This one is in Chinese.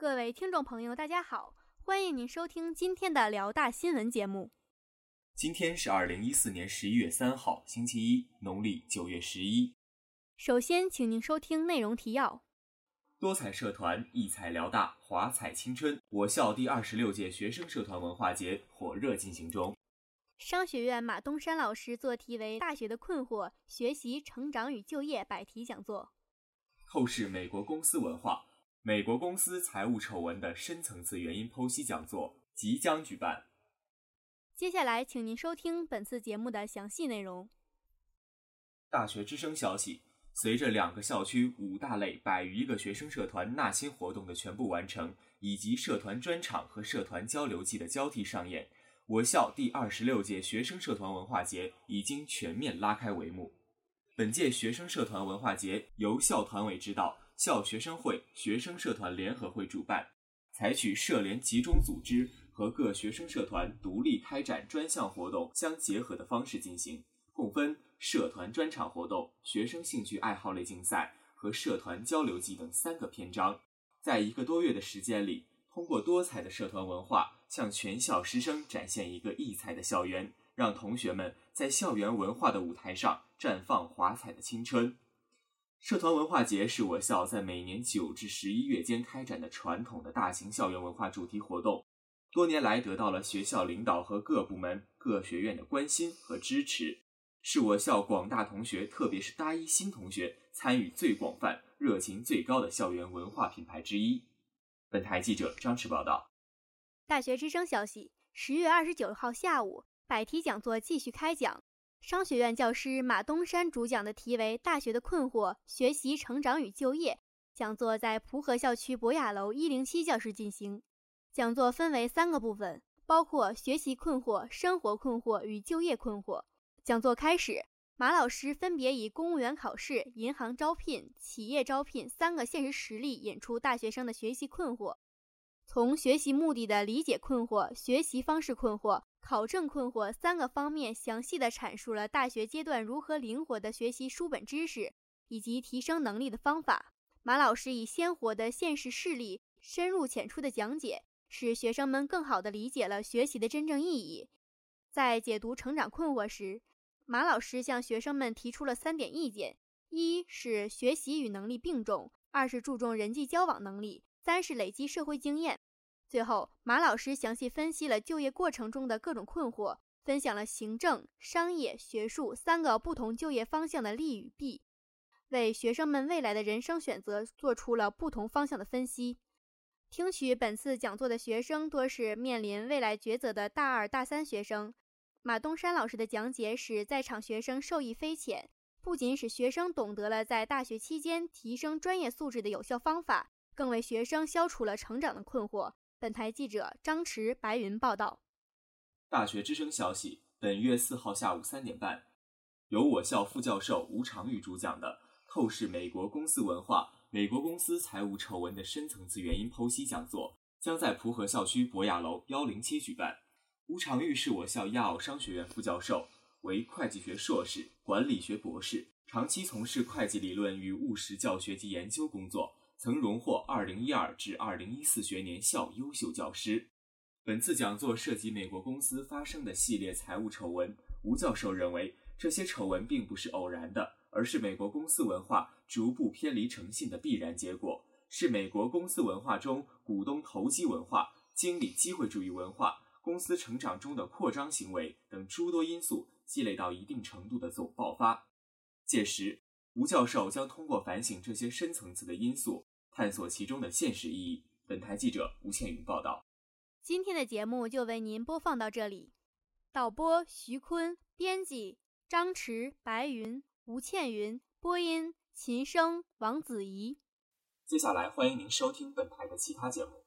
各位听众朋友，大家好，欢迎您收听今天的辽大新闻节目。今天是二零一四年十一月三号，星期一，农历九月十一。首先，请您收听内容提要：多彩社团异彩辽大，华彩青春。我校第二十六届学生社团文化节火热进行中。商学院马东山老师做题为《大学的困惑：学习、成长与就业》百题讲座。透视美国公司文化。美国公司财务丑闻的深层次原因剖析讲座即将举办。接下来，请您收听本次节目的详细内容。大学之声消息：随着两个校区五大类百余个学生社团纳新活动的全部完成，以及社团专场和社团交流季的交替上演，我校第二十六届学生社团文化节已经全面拉开帷幕。本届学生社团文化节由校团委指导。校学生会、学生社团联合会主办，采取社联集中组织和各学生社团独立开展专项活动相结合的方式进行，共分社团专场活动、学生兴趣爱好类竞赛和社团交流季等三个篇章。在一个多月的时间里，通过多彩的社团文化，向全校师生展现一个异彩的校园，让同学们在校园文化的舞台上绽放华彩的青春。社团文化节是我校在每年九至十一月间开展的传统的大型校园文化主题活动，多年来得到了学校领导和各部门、各学院的关心和支持，是我校广大同学，特别是大一新同学参与最广泛、热情最高的校园文化品牌之一。本台记者张弛报道。大学之声消息：十月二十九号下午，百题讲座继续开讲。商学院教师马东山主讲的题为《大学的困惑：学习、成长与就业》讲座在蒲河校区博雅楼一零七教室进行。讲座分为三个部分，包括学习困惑、生活困惑与就业困惑。讲座开始，马老师分别以公务员考试、银行招聘、企业招聘三个现实实例引出大学生的学习困惑，从学习目的的理解困惑、学习方式困惑。考证困惑三个方面，详细的阐述了大学阶段如何灵活的学习书本知识以及提升能力的方法。马老师以鲜活的现实事例，深入浅出的讲解，使学生们更好的理解了学习的真正意义。在解读成长困惑时，马老师向学生们提出了三点意见：一是学习与能力并重；二是注重人际交往能力；三是累积社会经验。最后，马老师详细分析了就业过程中的各种困惑，分享了行政、商业、学术三个不同就业方向的利与弊，为学生们未来的人生选择做出了不同方向的分析。听取本次讲座的学生多是面临未来抉择的大二、大三学生。马东山老师的讲解使在场学生受益匪浅，不仅使学生懂得了在大学期间提升专业素质的有效方法，更为学生消除了成长的困惑。本台记者张驰、白云报道。大学之声消息：本月四号下午三点半，由我校副教授吴长玉主讲的《透视美国公司文化：美国公司财务丑闻的深层次原因剖析》讲座，将在蒲河校区博雅楼幺零七举办。吴长玉是我校亚奥商学院副教授，为会计学硕士、管理学博士，长期从事会计理论与务实教学及研究工作。曾荣获2012至2014学年校优秀教师。本次讲座涉及美国公司发生的系列财务丑闻。吴教授认为，这些丑闻并不是偶然的，而是美国公司文化逐步偏离诚信的必然结果，是美国公司文化中股东投机文化、经理机会主义文化、公司成长中的扩张行为等诸多因素积累到一定程度的总爆发。届时，吴教授将通过反省这些深层次的因素。探索其中的现实意义。本台记者吴倩云报道。今天的节目就为您播放到这里。导播徐坤，编辑张驰、白云、吴倩云，播音秦声、王子怡。接下来欢迎您收听本台的其他节目。